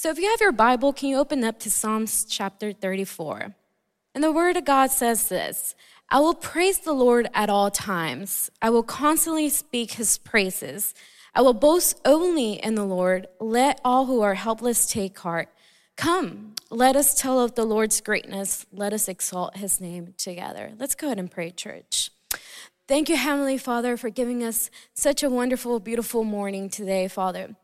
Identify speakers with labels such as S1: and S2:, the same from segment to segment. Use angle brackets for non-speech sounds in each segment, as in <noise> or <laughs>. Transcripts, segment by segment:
S1: So if you have your Bible, can you open up to Psalms chapter 34? And the Word of God says this I will praise the Lord at all times, I will constantly speak his praises. I will boast only in the Lord. Let all who are helpless take heart. Come, let us tell of the Lord's greatness. Let us exalt his name together. Let's go ahead and pray, church. Thank you, Heavenly Father, for giving us such a wonderful, beautiful morning today, Father.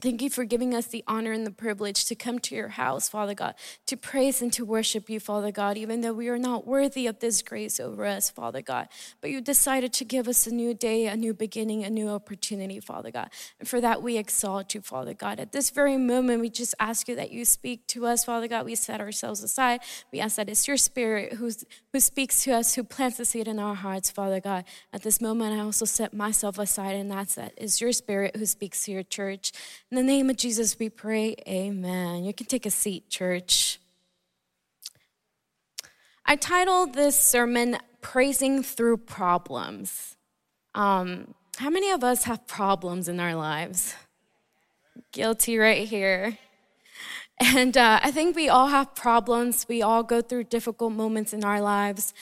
S1: Thank you for giving us the honor and the privilege to come to your house, Father God, to praise and to worship you, Father God, even though we are not worthy of this grace over us, Father God. But you decided to give us a new day, a new beginning, a new opportunity, Father God. And for that, we exalt you, Father God. At this very moment, we just ask you that you speak to us, Father God. We set ourselves aside. We ask that it's your spirit who's, who speaks to us, who plants the seed in our hearts, Father God. At this moment, I also set myself aside, and that's it's your spirit who speaks to your church. In the name of Jesus, we pray, amen. You can take a seat, church. I titled this sermon, Praising Through Problems. Um, how many of us have problems in our lives? Guilty right here. And uh, I think we all have problems. We all go through difficult moments in our lives.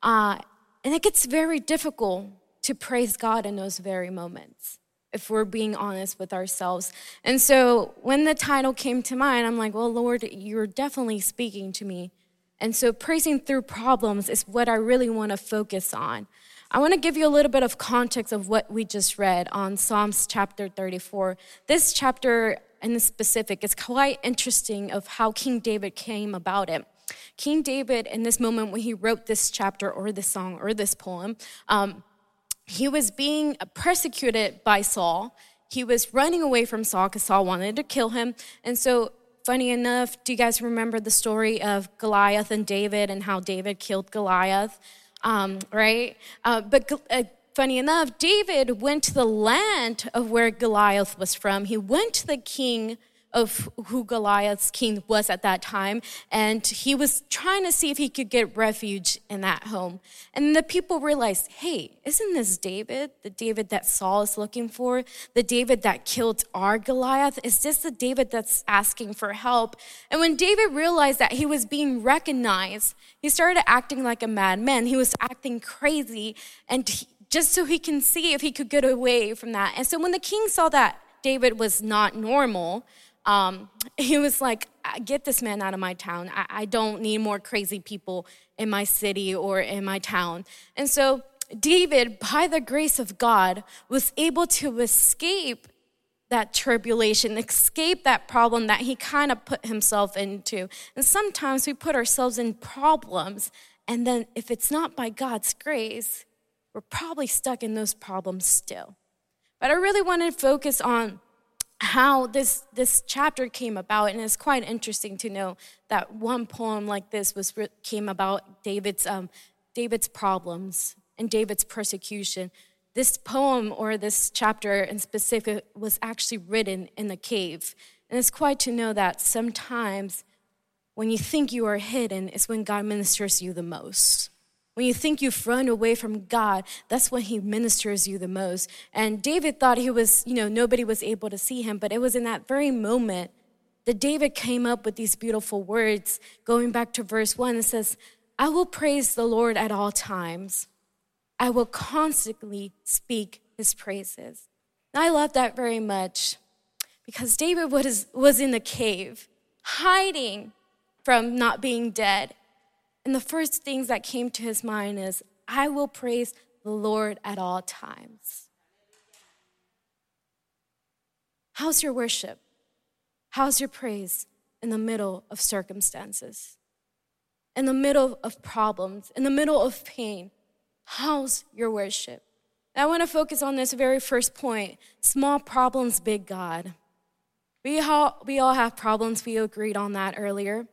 S1: Uh, and it gets very difficult to praise God in those very moments if we're being honest with ourselves. And so when the title came to mind, I'm like, well, Lord, you're definitely speaking to me. And so praising through problems is what I really want to focus on. I want to give you a little bit of context of what we just read on Psalms chapter 34. This chapter in the specific is quite interesting of how King David came about it. King David, in this moment when he wrote this chapter or this song or this poem, um, he was being persecuted by Saul. He was running away from Saul because Saul wanted to kill him. And so, funny enough, do you guys remember the story of Goliath and David and how David killed Goliath? Um, right? Uh, but uh, funny enough, David went to the land of where Goliath was from. He went to the king of who Goliath's king was at that time, and he was trying to see if he could get refuge in that home. And the people realized, hey, isn't this David, the David that Saul is looking for, the David that killed our Goliath? Is this the David that's asking for help? And when David realized that he was being recognized, he started acting like a madman. He was acting crazy, and he, just so he can see if he could get away from that. And so when the king saw that David was not normal, um, <laughs> he was like, Get this man out of my town. I, I don't need more crazy people in my city or in my town. And so, David, by the grace of God, was able to escape that tribulation, escape that problem that he kind of put himself into. And sometimes we put ourselves in problems, and then if it's not by God's grace, we're probably stuck in those problems still. But I really want to focus on how this this chapter came about and it's quite interesting to know that one poem like this was came about david's um, david's problems and david's persecution. This poem or this chapter in specific was actually written in the cave. And it's quite to know that sometimes when you think you are hidden is when god ministers you the most when you think you've run away from God, that's when He ministers you the most. And David thought he was, you know, nobody was able to see him, but it was in that very moment that David came up with these beautiful words. Going back to verse one, it says, I will praise the Lord at all times. I will constantly speak his praises. And I love that very much because David was, was in the cave, hiding from not being dead. And the first things that came to his mind is, I will praise the Lord at all times. How's your worship? How's your praise in the middle of circumstances? In the middle of problems, in the middle of pain? How's your worship? I want to focus on this very first point small problems, big God. We all, we all have problems. We agreed on that earlier.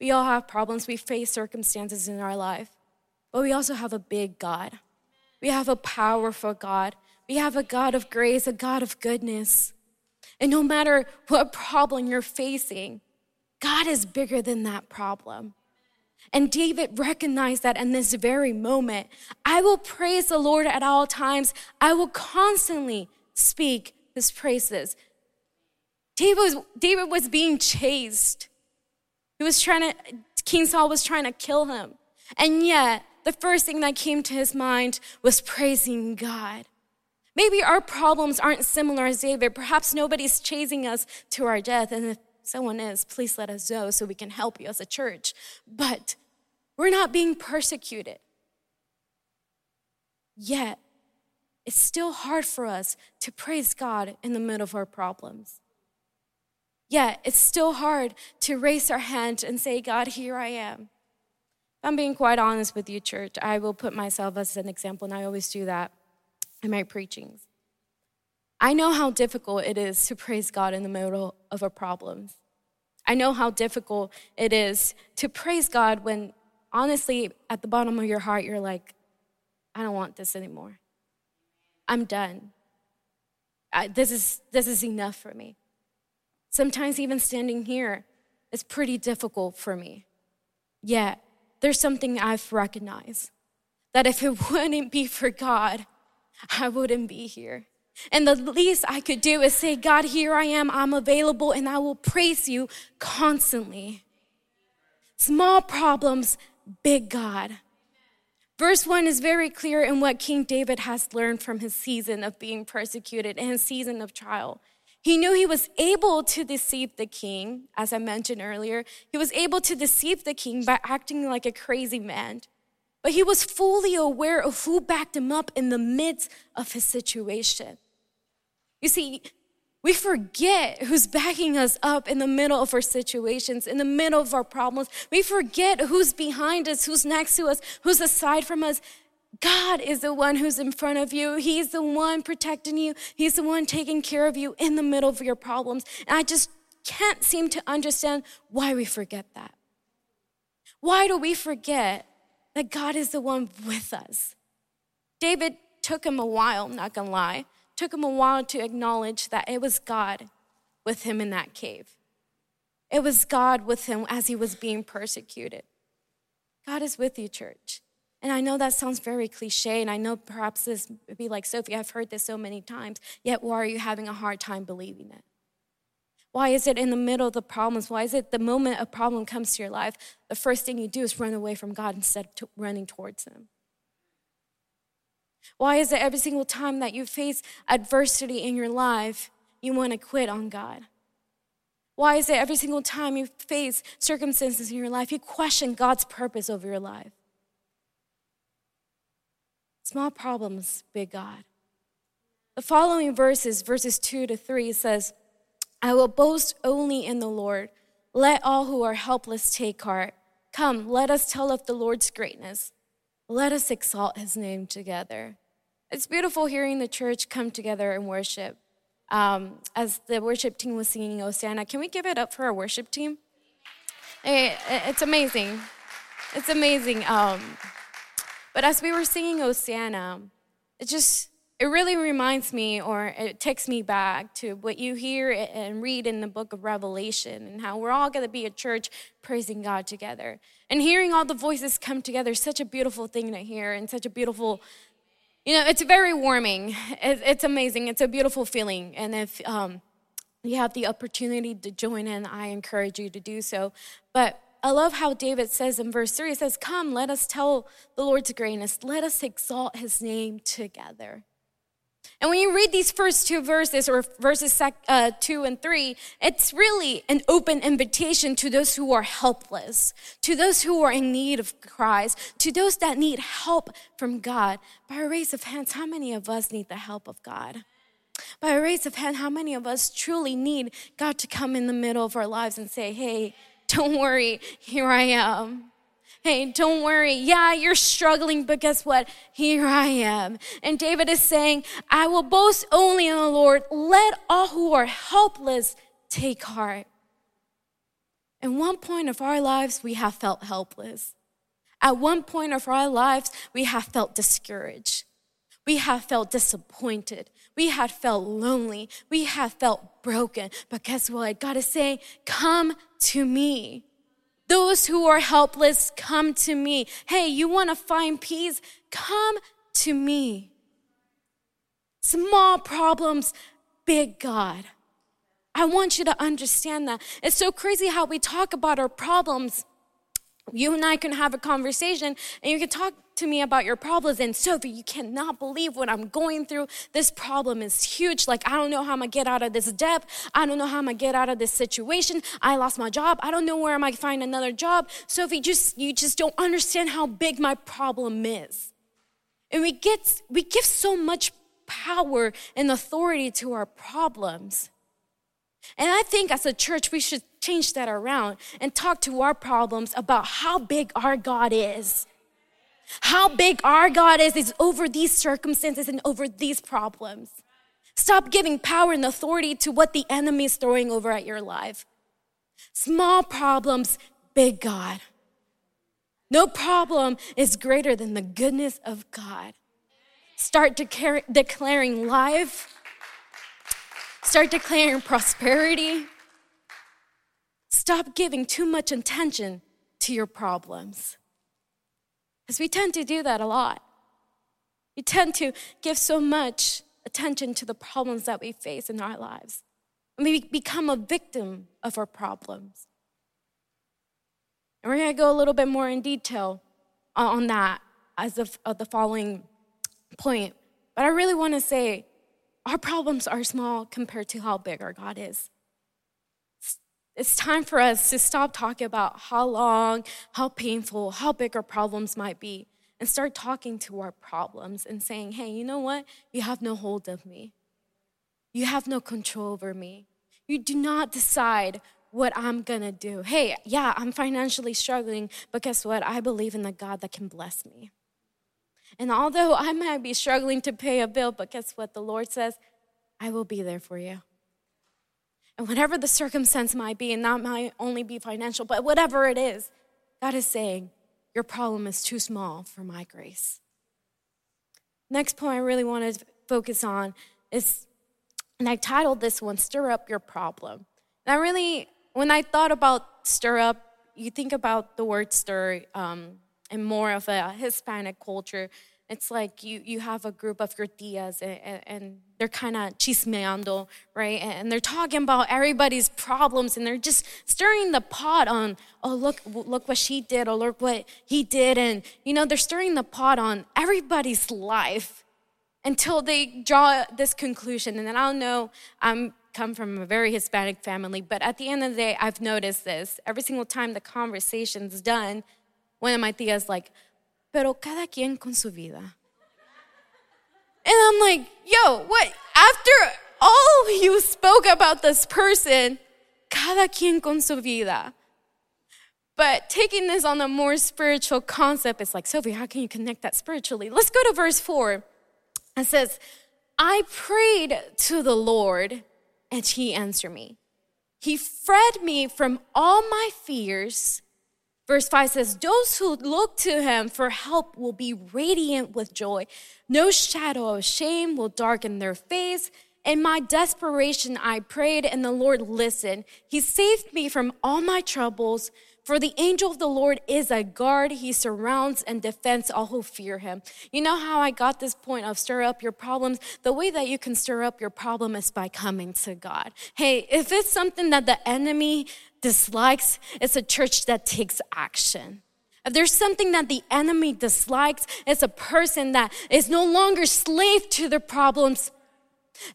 S1: We all have problems, we face circumstances in our life, but we also have a big God. We have a powerful God. We have a God of grace, a God of goodness. And no matter what problem you're facing, God is bigger than that problem. And David recognized that in this very moment. I will praise the Lord at all times. I will constantly speak his praises. David was, David was being chased. He was trying to, King Saul was trying to kill him. And yet, the first thing that came to his mind was praising God. Maybe our problems aren't similar as David. Perhaps nobody's chasing us to our death. And if someone is, please let us know so we can help you as a church. But we're not being persecuted. Yet, it's still hard for us to praise God in the middle of our problems. Yet, it's still hard to raise our hand and say, God, here I am. I'm being quite honest with you, church. I will put myself as an example, and I always do that in my preachings. I know how difficult it is to praise God in the middle of our problems. I know how difficult it is to praise God when, honestly, at the bottom of your heart, you're like, I don't want this anymore. I'm done. I, this, is, this is enough for me. Sometimes, even standing here is pretty difficult for me. Yet, there's something I've recognized that if it <laughs> wouldn't be for God, I wouldn't be here. And the least I could do is say, God, here I am, I'm available, and I will praise you constantly. Small problems, big God. Verse 1 is very clear in what King David has learned from his season of being persecuted and his season of trial. He knew he was able to deceive the king, as I mentioned earlier. He was able to deceive the king by acting like a crazy man. But he was fully aware of who backed him up in the midst of his situation. You see, we forget who's backing us up in the middle of our situations, in the middle of our problems. We forget who's behind us, who's next to us, who's aside from us. God is the one who's in front of you. He's the one protecting you. He's the one taking care of you in the middle of your problems. And I just can't seem to understand why we forget that. Why do we forget that God is the one with us? David took him a while, not gonna lie, took him a while to acknowledge that it was God with him in that cave. It was God with him as he was being persecuted. God is with you, church. And I know that sounds very cliche, and I know perhaps this would be like, Sophie, I've heard this so many times, yet why are you having a hard time believing it? Why is it in the middle of the problems? Why is it the moment a problem comes to your life, the first thing you do is run away from God instead of running towards Him? Why is it every single time that you face adversity in your life, you want to quit on God? Why is it every single time you face circumstances in your life, you question God's purpose over your life? Small problems, big God. The following verses, verses 2 to 3, says, I will boast only in the Lord. Let all who are helpless take heart. Come, let us tell of the Lord's greatness. Let us exalt his name together. It's beautiful hearing the church come together and worship. Um, as the worship team was singing Hosanna, can we give it up for our worship team? It's amazing. It's amazing. Um, but as we were singing Hosanna, it just, it really reminds me or it takes me back to what you hear and read in the book of Revelation and how we're all going to be a church praising God together. And hearing all the voices come together is such a beautiful thing to hear and such a beautiful, you know, it's very warming. It's amazing. It's a beautiful feeling. And if um, you have the opportunity to join in, I encourage you to do so. But I love how David says in verse 3, he says, Come, let us tell the Lord's greatness. Let us exalt his name together. And when you read these first two verses, or verses uh, two and three, it's really an open invitation to those who are helpless, to those who are in need of Christ, to those that need help from God. By a raise of hands, how many of us need the help of God? By a raise of hand, how many of us truly need God to come in the middle of our lives and say, Hey, don't worry, here I am. Hey, don't worry. Yeah, you're struggling, but guess what? Here I am. And David is saying, I will boast only in the Lord. Let all who are helpless take heart. At one point of our lives, we have felt helpless. At one point of our lives, we have felt discouraged. We have felt disappointed. We have felt lonely. We have felt broken. But guess what? God is saying, Come to me. Those who are helpless, come to me. Hey, you want to find peace? Come to me. Small problems, big God. I want you to understand that. It's so crazy how we talk about our problems. You and I can have a conversation and you can talk to me about your problems. And Sophie, you cannot believe what I'm going through. This problem is huge. Like, I don't know how I'm gonna get out of this debt. I don't know how I'm gonna get out of this situation. I lost my job. I don't know where I might find another job. Sophie, just you just don't understand how big my problem is. And we get we give so much power and authority to our problems. And I think as a church, we should change that around and talk to our problems about how big our God is. How big our God is, is over these circumstances and over these problems. Stop giving power and authority to what the enemy is throwing over at your life. Small problems, big God. No problem is greater than the goodness of God. Start declaring life Start declaring prosperity. Stop giving too much attention to your problems. Because we tend to do that a lot. We tend to give so much attention to the problems that we face in our lives. And we become a victim of our problems. And we're going to go a little bit more in detail on that as of, of the following point. But I really want to say our problems are small compared to how big our God is. It's time for us to stop talking about how long, how painful, how big our problems might be, and start talking to our problems and saying, hey, you know what? You have no hold of me. You have no control over me. You do not decide what I'm gonna do. Hey, yeah, I'm financially struggling, but guess what? I believe in the God that can bless me. And although I might be struggling to pay a bill, but guess what? The Lord says, I will be there for you. And whatever the circumstance might be, and that might only be financial, but whatever it is, God is saying, Your problem is too small for my grace. Next point I really want to focus on is, and I titled this one, Stir Up Your Problem. And I really, when I thought about stir up, you think about the word stir, um, and more of a Hispanic culture, it's like you, you have a group of your tias and, and they're kind of chismeando, right? And they're talking about everybody's problems and they're just stirring the pot on, oh, look, look what she did, or look what he did. And, you know, they're stirring the pot on everybody's life until they draw this conclusion. And then I'll know I'm come from a very Hispanic family, but at the end of the day, I've noticed this. Every single time the conversation's done, one of my tias like, pero cada quien con su vida. And I'm like, yo, what? After all you spoke about this person, cada quien con su vida. But taking this on a more spiritual concept, it's like, Sophie, how can you connect that spiritually? Let's go to verse four. It says, I prayed to the Lord, and he answered me. He freed me from all my fears Verse 5 says, Those who look to him for help will be radiant with joy. No shadow of shame will darken their face. In my desperation, I prayed, and the Lord listened. He saved me from all my troubles. For the angel of the Lord is a guard. He surrounds and defends all who fear him. You know how I got this point of stir up your problems? The way that you can stir up your problem is by coming to God. Hey, if it's something that the enemy dislikes, it's a church that takes action. If there's something that the enemy dislikes, it's a person that is no longer slave to their problems,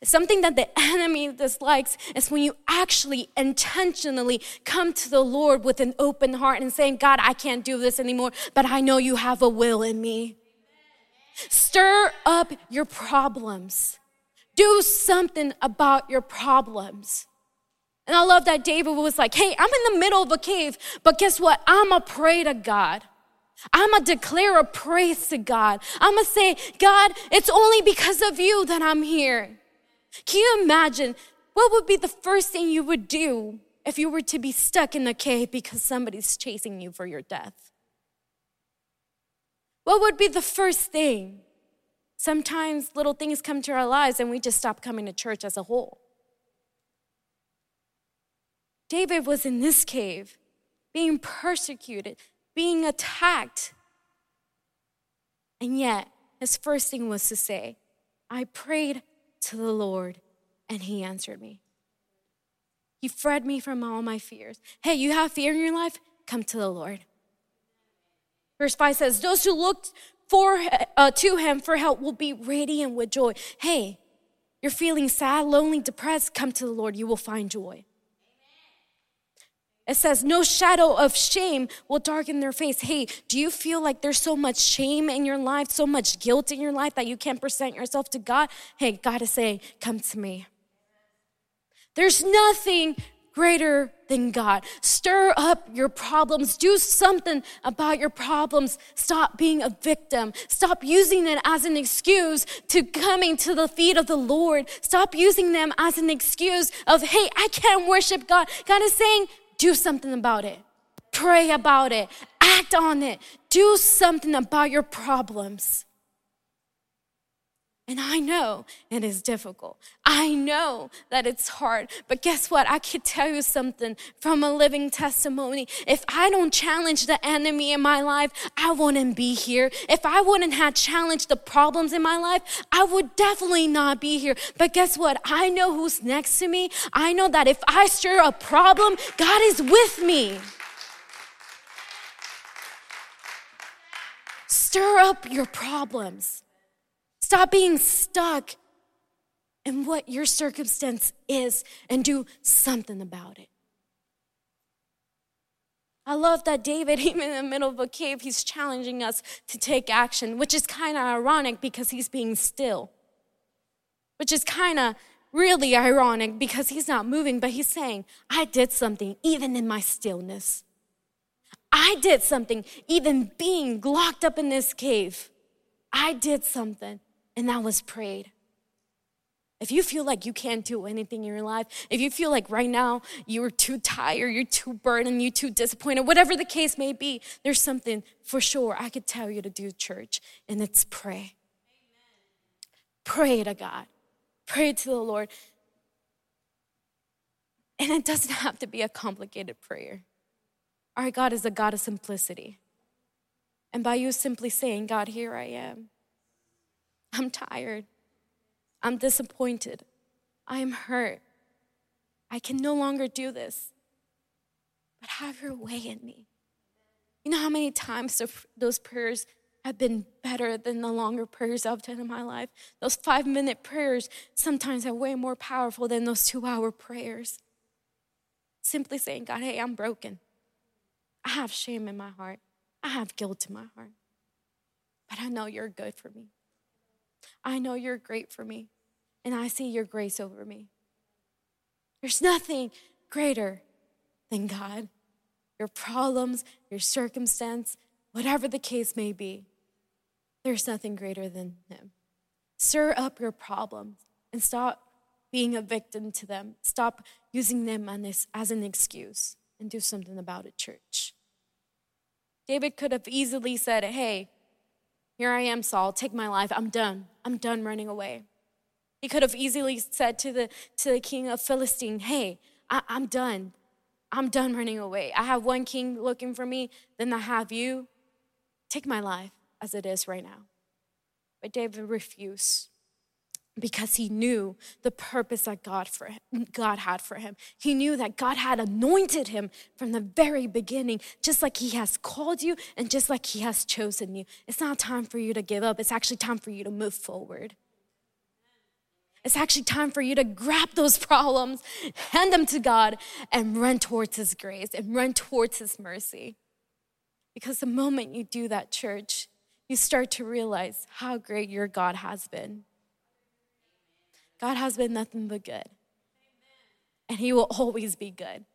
S1: Something that the <laughs> enemy dislikes is when you actually intentionally come to the Lord with an open heart and saying, God, I can't do this anymore, but I know you have a will in me. Stir up your problems. Do something about your problems. And I love that David was like, hey, I'm in the middle of a cave, but guess what? I'm a pray to God. I'm to declare a praise to God. I'm to say, God, it's only because of you that I'm here. Can you imagine what would be the first thing you would do if you were to be stuck in a cave because somebody's chasing you for your death? What would be the first thing? Sometimes little things come to our lives and we just stop coming to church as a whole. David was in this cave, being persecuted, being attacked. And yet, his first thing was to say, I prayed to the Lord, and he answered me. He freed me from all my fears. Hey, you have fear in your life? Come to the Lord. Verse 5 says, Those who look for, uh, to him for help will be radiant with joy. Hey, you're feeling sad, lonely, depressed, come to the Lord. You will find joy. It says, No shadow of shame will darken their face. Hey, do you feel like there's so much shame in your life, so much guilt in your life that you can't present yourself to God? Hey, God is saying, Come to me. There's nothing greater than God. Stir up your problems. Do something about your problems. Stop being a victim. Stop using it as an excuse to coming to the feet of the Lord. Stop using them as an excuse of, hey, I can't worship God. God is saying, do something about it. Pray about it. Act on it. Do something about your problems. And I know it is difficult. I know that it's hard. But guess what? I could tell you something from a living testimony. If I don't challenge the enemy in my life, I wouldn't be here. If I wouldn't have challenged the problems in my life, I would definitely not be here. But guess what? I know who's next to me. I know that if I stir a problem, God is with me. Stir up your problems. Stop being stuck in what your circumstance is and do something about it. I love that David, <laughs> even in the middle of a cave, he's challenging us to take action, which is kind of ironic because he's being still, which is kind of really ironic because he's not moving, but he's saying, I did something even in my stillness. I did something even being locked up in this cave. I did something and that was prayed. If you feel like you can't do anything in your life, if you feel like right now you're too tired, you're too burdened, you're too disappointed, whatever the case may be, there's something for sure I could tell you to do, church, and it's pray. Amen. Pray to God, pray to the Lord. And it doesn't have to be a complicated prayer. Our God is a God of simplicity. And by you simply saying, God, here I am. I'm tired. I'm disappointed. I am hurt. I can no longer do this. But have your way in me. You know how many times those prayers have been better than the longer prayers I've done in my life? Those five minute prayers sometimes are way more powerful than those two hour prayers. Simply saying, God, hey, I'm broken. I have shame in my heart. I have guilt in my heart. But I know you're good for me. I know you're great for me, and I see your grace over me. There's nothing greater than God. Your problems, your circumstance, whatever the case may be, there's nothing greater than Him. Stir up your problems and stop being a victim to them. Stop using them as an excuse and do something about it, church. David could have easily said, Hey, here I am, Saul, take my life. I'm done. I'm done running away. He could have easily said to the, to the king of Philistine, Hey, I, I'm done. I'm done running away. I have one king looking for me, then I have you. Take my life as it is right now. But David refused because he knew the purpose that God, for him, God had for him. He knew that God had anointed him from the very beginning, just like he has called you and just like he has chosen you. It's not time for you to give up, it's actually time for you to move forward. It's actually time for you to grab those problems, hand them to God, and run towards His grace and run towards His mercy. Because the moment you do that, church, you start to realize how great your God has been God has been nothing but good. And He will always be good.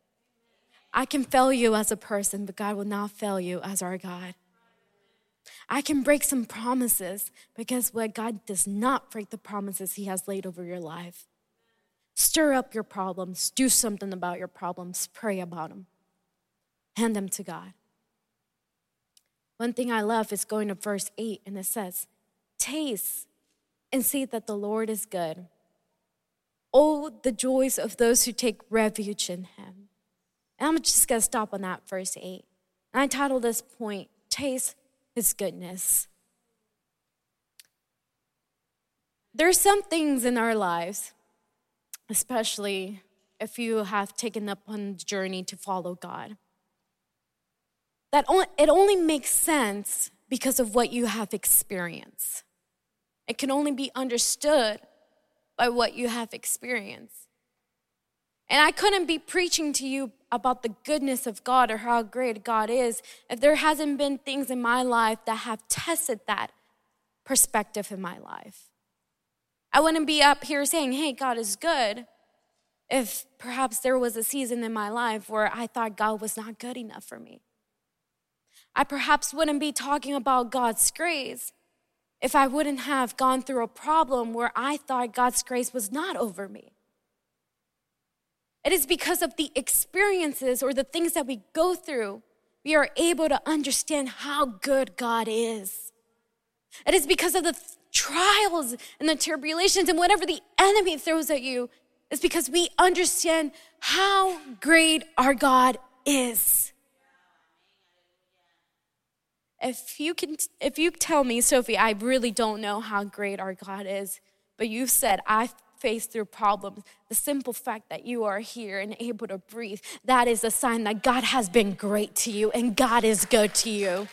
S1: I can fail you as a person, but God will not fail you as our God. I can break some promises, but guess what? God does not break the promises He has laid over your life. Stir up your problems, do something about your problems, pray about them, hand them to God. One thing I love is going to verse 8, and it says, Taste and see that the Lord is good. Oh, the joys of those who take refuge in him. And I'm just going to stop on that verse 8. And I titled this point, Taste His Goodness. There's some things in our lives, especially if you have taken up on the journey to follow God. That it only makes sense because of what you have experienced. It can only be understood by what you have experienced. And I couldn't be preaching to you about the goodness of God or how great God is if there hasn't been things in my life that have tested that perspective in my life. I wouldn't be up here saying, hey, God is good, if perhaps there was a season in my life where I thought God was not good enough for me. I perhaps wouldn't be talking about God's grace if I wouldn't have gone through a problem where I thought God's grace was not over me. It is because of the experiences or the things that we go through, we are able to understand how good God is. It is because of the trials and the tribulations and whatever the enemy throws at you, it's because we understand how great our God is. If you can if you tell me, Sophie, I really don't know how great our God is, but you've said I face through problems, the simple fact that you are here and able to breathe, that is a sign that God has been great to you and God is good to you.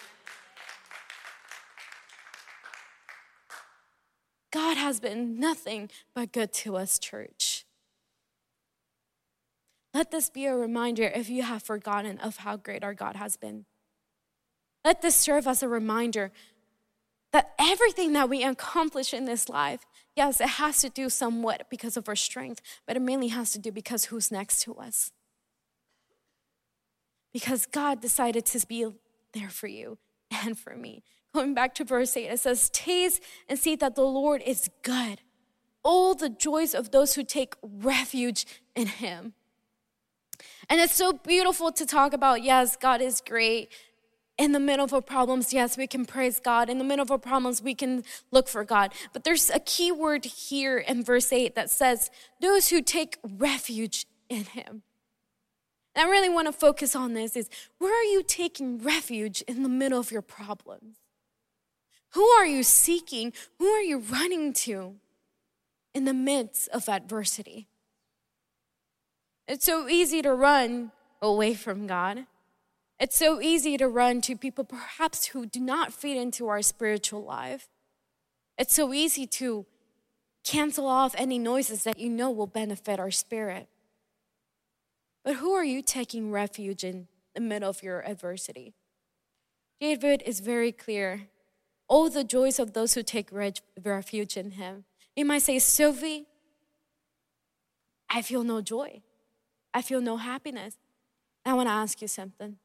S1: God has been nothing but good to us, church. Let this be a reminder if you have forgotten of how great our God has been. Let this serve as a reminder that everything that we accomplish in this life, yes, it has to do somewhat because of our strength, but it mainly has to do because who's next to us. Because God decided to be there for you and for me. Going back to verse 8, it says, Taste and see that the Lord is good. All the joys of those who take refuge in Him. And it's so beautiful to talk about, yes, God is great. In the middle of our problems, yes, we can praise God. In the middle of our problems, we can look for God. But there's a key word here in verse 8 that says, those who take refuge in Him. And I really want to focus on this is where are you taking refuge in the middle of your problems? Who are you seeking? Who are you running to in the midst of adversity? It's so easy to run away from God. It's so easy to run to people perhaps who do not fit into our spiritual life. It's so easy to cancel off any noises that you know will benefit our spirit. But who are you taking refuge in the middle of your adversity? David is very clear all the joys of those who take refuge in him. You might say, Sophie, I feel no joy. I feel no happiness. I want to ask you something.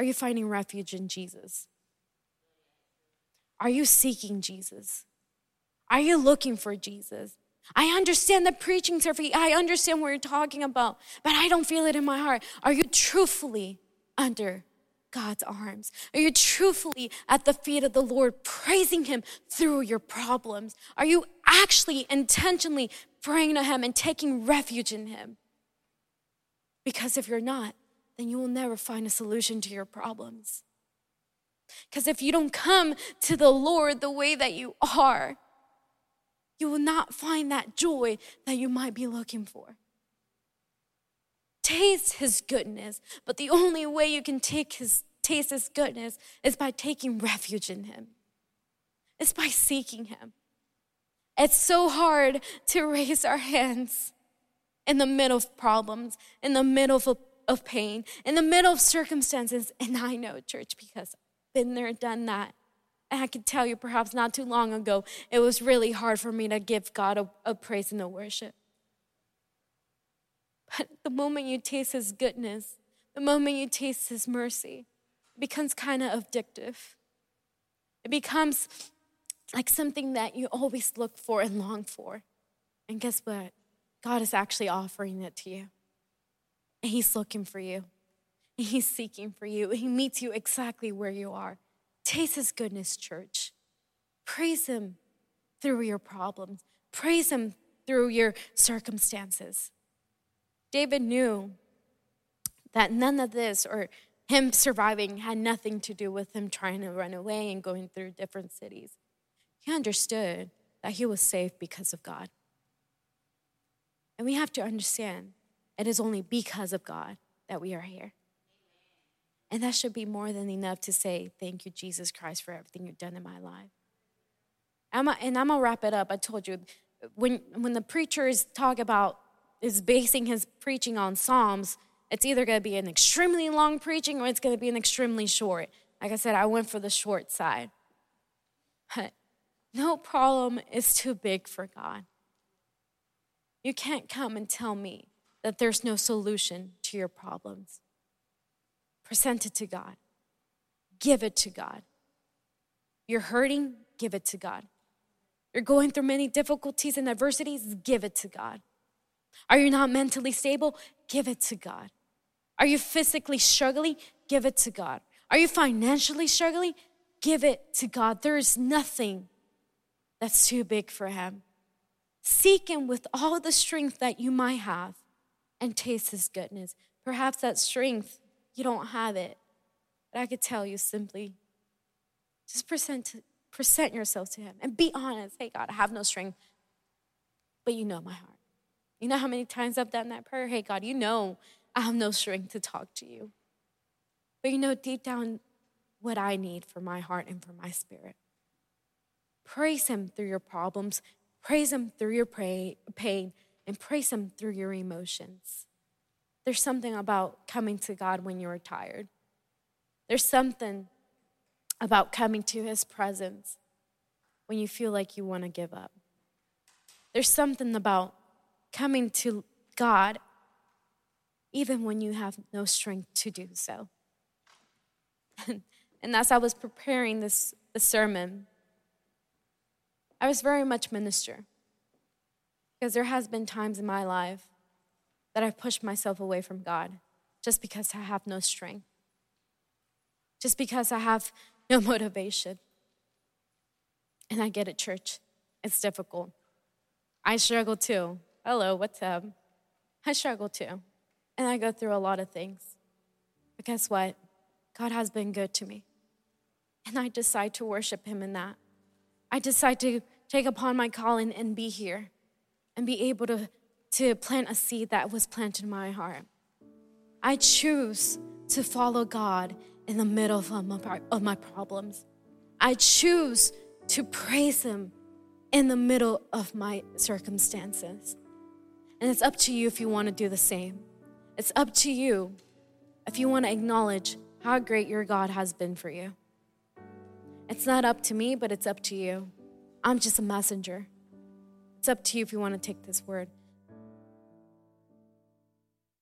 S1: Are you finding refuge in Jesus? Are you seeking Jesus? Are you looking for Jesus? I understand the preaching, Sophie. I understand what you're talking about, but I don't feel it in my heart. Are you truthfully under God's arms? Are you truthfully at the feet of the Lord, praising Him through your problems? Are you actually intentionally praying to Him and taking refuge in Him? Because if you're not, then you will never find a solution to your problems. Because if you don't come to the Lord the way that you are, you will not find that joy that you might be looking for taste his goodness, but the only way you can take his taste his goodness is by taking refuge in him. It's by seeking him. It's so hard to raise our hands in the middle of problems, in the middle of, of pain, in the middle of circumstances. And I know, church, because I've been there, done that. And I can tell you, perhaps not too long ago, it was really hard for me to give God a, a praise and a worship. But the moment you taste His goodness, the moment you taste His mercy, it becomes kind of addictive. It becomes like something that you always look for and long for. And guess what? God is actually offering it to you. And He's looking for you. He's seeking for you. He meets you exactly where you are. Taste His goodness, church. Praise Him through your problems, praise Him through your circumstances. David knew that none of this or him surviving had nothing to do with him trying to run away and going through different cities. He understood that he was safe because of God. And we have to understand it is only because of God that we are here. And that should be more than enough to say, Thank you, Jesus Christ, for everything you've done in my life. I'm a, and I'm gonna wrap it up. I told you, when, when the preachers talk about, is basing his preaching on Psalms, it's either gonna be an extremely long preaching or it's gonna be an extremely short. Like I said, I went for the short side. But no problem is too big for God. You can't come and tell me that there's no solution to your problems. Present it to God. Give it to God. You're hurting, give it to God. You're going through many difficulties and adversities, give it to God. Are you not mentally stable? Give it to God. Are you physically struggling? Give it to God. Are you financially struggling? Give it to God. There is nothing that's too big for Him. Seek Him with all the strength that you might have and taste His goodness. Perhaps that strength, you don't have it. But I could tell you simply just present, present yourself to Him and be honest. Hey, God, I have no strength, but you know my heart. You know how many times I've done that prayer? Hey, God, you know I have no strength to talk to you. But you know deep down what I need for my heart and for my spirit. Praise Him through your problems, praise Him through your pain, and praise Him through your emotions. There's something about coming to God when you're tired. There's something about coming to His presence when you feel like you want to give up. There's something about coming to God even when you have no strength to do so. <laughs> and as I was preparing this, this sermon, I was very much minister because there has been times in my life that I've pushed myself away from God just because I have no strength, just because I have no <laughs> motivation. And I get it, church. It's difficult. I struggle too. Hello, what's up? I struggle too. And I go through a lot of things. But guess what? God has been good to me. And I decide to worship Him in that. I decide to take upon my calling and be here and be able to, to plant a seed that was planted in my heart. I choose to follow God in the middle of my, of my problems. I choose to praise Him in the middle of my circumstances. And it's up to you if you want to do the same. It's up to you if you want to acknowledge how great your God has been for you. It's not up to me, but it's up to you. I'm just a messenger. It's up to you if you want to take this word.